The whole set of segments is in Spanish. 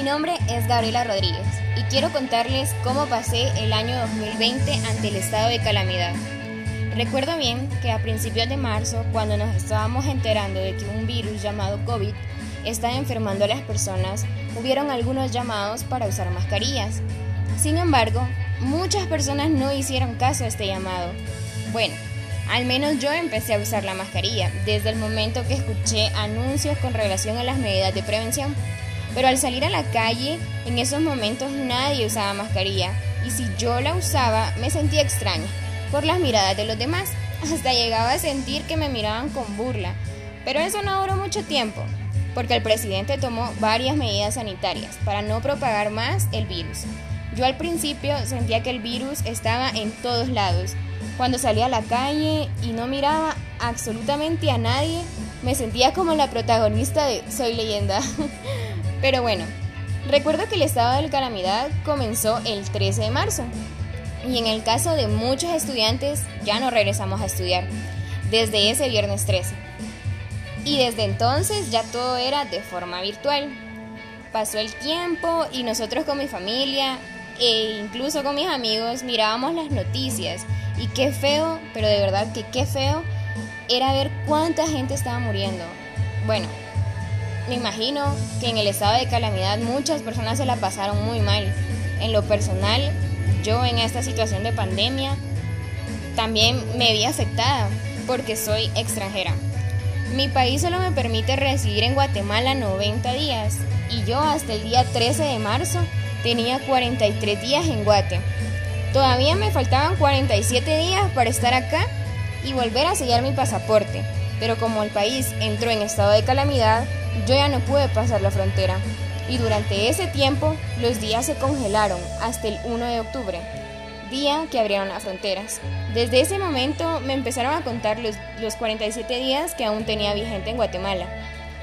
Mi nombre es Gabriela Rodríguez y quiero contarles cómo pasé el año 2020 ante el estado de calamidad. Recuerdo bien que a principios de marzo, cuando nos estábamos enterando de que un virus llamado COVID estaba enfermando a las personas, hubieron algunos llamados para usar mascarillas. Sin embargo, muchas personas no hicieron caso a este llamado. Bueno, al menos yo empecé a usar la mascarilla desde el momento que escuché anuncios con relación a las medidas de prevención. Pero al salir a la calle, en esos momentos nadie usaba mascarilla y si yo la usaba me sentía extraña por las miradas de los demás. Hasta llegaba a sentir que me miraban con burla. Pero eso no duró mucho tiempo, porque el presidente tomó varias medidas sanitarias para no propagar más el virus. Yo al principio sentía que el virus estaba en todos lados. Cuando salía a la calle y no miraba absolutamente a nadie, me sentía como la protagonista de Soy leyenda. Pero bueno, recuerdo que el estado de calamidad comenzó el 13 de marzo y en el caso de muchos estudiantes ya no regresamos a estudiar desde ese viernes 13. Y desde entonces ya todo era de forma virtual. Pasó el tiempo y nosotros con mi familia e incluso con mis amigos mirábamos las noticias y qué feo, pero de verdad que qué feo era ver cuánta gente estaba muriendo. Bueno, me imagino que en el estado de calamidad muchas personas se la pasaron muy mal. En lo personal, yo en esta situación de pandemia también me vi afectada porque soy extranjera. Mi país solo me permite residir en Guatemala 90 días y yo hasta el día 13 de marzo tenía 43 días en Guate. Todavía me faltaban 47 días para estar acá y volver a sellar mi pasaporte, pero como el país entró en estado de calamidad, yo ya no pude pasar la frontera y durante ese tiempo los días se congelaron hasta el 1 de octubre, día que abrieron las fronteras. Desde ese momento me empezaron a contar los, los 47 días que aún tenía vigente en Guatemala.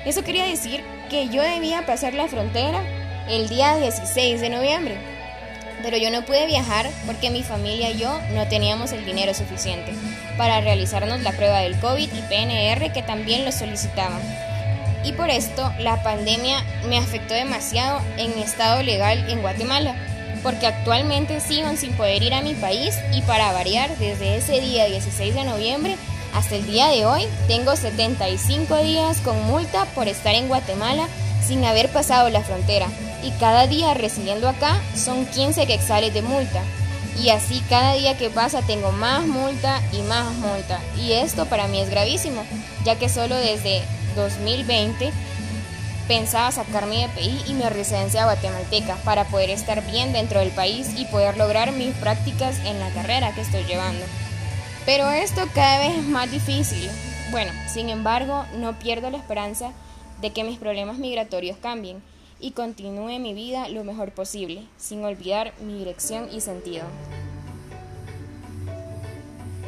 Eso quería decir que yo debía pasar la frontera el día 16 de noviembre. Pero yo no pude viajar porque mi familia y yo no teníamos el dinero suficiente para realizarnos la prueba del COVID y PNR que también lo solicitaban y por esto la pandemia me afectó demasiado en mi estado legal en Guatemala, porque actualmente sigo sin poder ir a mi país y para variar desde ese día 16 de noviembre hasta el día de hoy tengo 75 días con multa por estar en Guatemala sin haber pasado la frontera y cada día residiendo acá son 15 quexales de multa. Y así cada día que pasa tengo más multa y más multa. Y esto para mí es gravísimo, ya que solo desde 2020 pensaba sacar mi EPI y mi residencia guatemalteca para poder estar bien dentro del país y poder lograr mis prácticas en la carrera que estoy llevando. Pero esto cada vez es más difícil. Bueno, sin embargo, no pierdo la esperanza de que mis problemas migratorios cambien y continúe mi vida lo mejor posible, sin olvidar mi dirección y sentido.